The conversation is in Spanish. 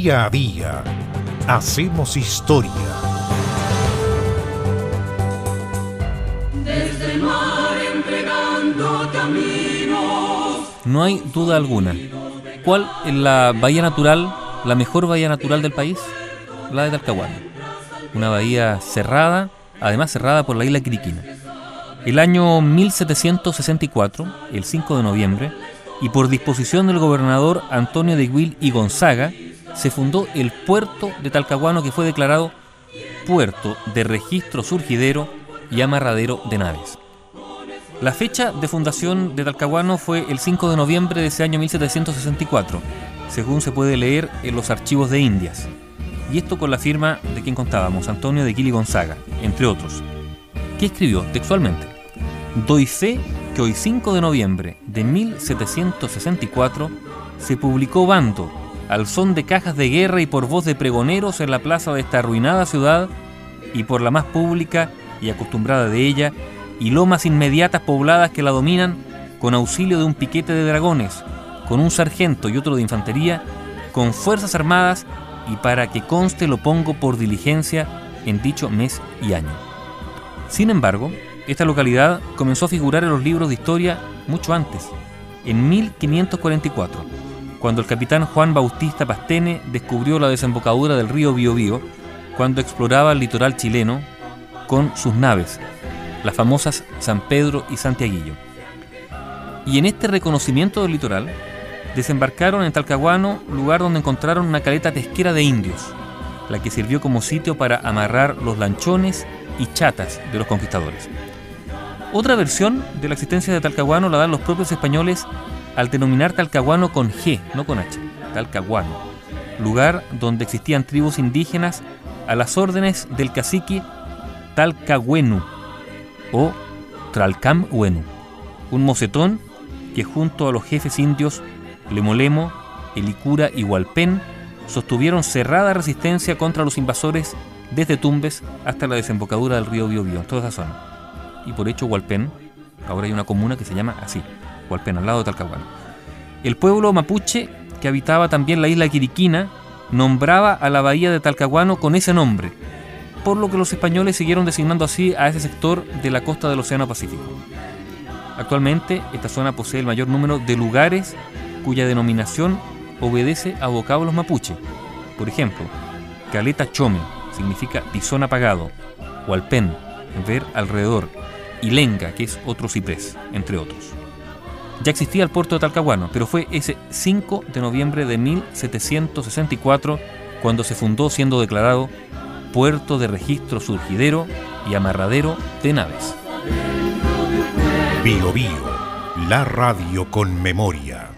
Día a día hacemos historia. Desde el mar entregando caminos. No hay duda alguna. ¿Cuál es la bahía natural, la mejor bahía natural del país? La de Talcahuano. Una bahía cerrada, además cerrada por la isla Quiriquina. El año 1764, el 5 de noviembre, y por disposición del gobernador Antonio de Guil y Gonzaga, se fundó el puerto de Talcahuano que fue declarado puerto de registro surgidero y amarradero de naves. La fecha de fundación de Talcahuano fue el 5 de noviembre de ese año 1764, según se puede leer en los archivos de Indias. Y esto con la firma de quien contábamos, Antonio de Guil y Gonzaga, entre otros. ¿Qué escribió textualmente? Doy fe que hoy 5 de noviembre de 1764 se publicó Bando, al son de cajas de guerra y por voz de pregoneros en la plaza de esta arruinada ciudad y por la más pública y acostumbrada de ella y lomas inmediatas pobladas que la dominan con auxilio de un piquete de dragones, con un sargento y otro de infantería, con fuerzas armadas y para que conste lo pongo por diligencia en dicho mes y año. Sin embargo, esta localidad comenzó a figurar en los libros de historia mucho antes, en 1544, cuando el capitán Juan Bautista Pastene descubrió la desembocadura del río Biobío cuando exploraba el litoral chileno con sus naves, las famosas San Pedro y Santiaguillo. Y en este reconocimiento del litoral, desembarcaron en Talcahuano, lugar donde encontraron una caleta pesquera de indios, la que sirvió como sitio para amarrar los lanchones y chatas de los conquistadores. Otra versión de la existencia de Talcahuano la dan los propios españoles al denominar Talcahuano con G, no con H, Talcahuano, lugar donde existían tribus indígenas a las órdenes del cacique Talcahuenu o Tralcamhuenu, un mocetón que junto a los jefes indios Lemolemo, Elicura y Hualpén sostuvieron cerrada resistencia contra los invasores desde Tumbes hasta la desembocadura del río Biobío, en toda esa zona. Y por hecho Hualpén, ahora hay una comuna que se llama así, Hualpén, al lado de Talcahuano. El pueblo mapuche, que habitaba también la isla Quiriquina, nombraba a la bahía de Talcahuano con ese nombre, por lo que los españoles siguieron designando así a ese sector de la costa del Océano Pacífico. Actualmente, esta zona posee el mayor número de lugares cuya denominación obedece a vocablos mapuche. Por ejemplo, Caleta Chome significa tizón apagado, Hualpén, ver alrededor, y Lenga, que es otro ciprés, entre otros. Ya existía el puerto de Talcahuano, pero fue ese 5 de noviembre de 1764 cuando se fundó siendo declarado puerto de registro surgidero y amarradero de naves. Bio Bio, la radio con memoria.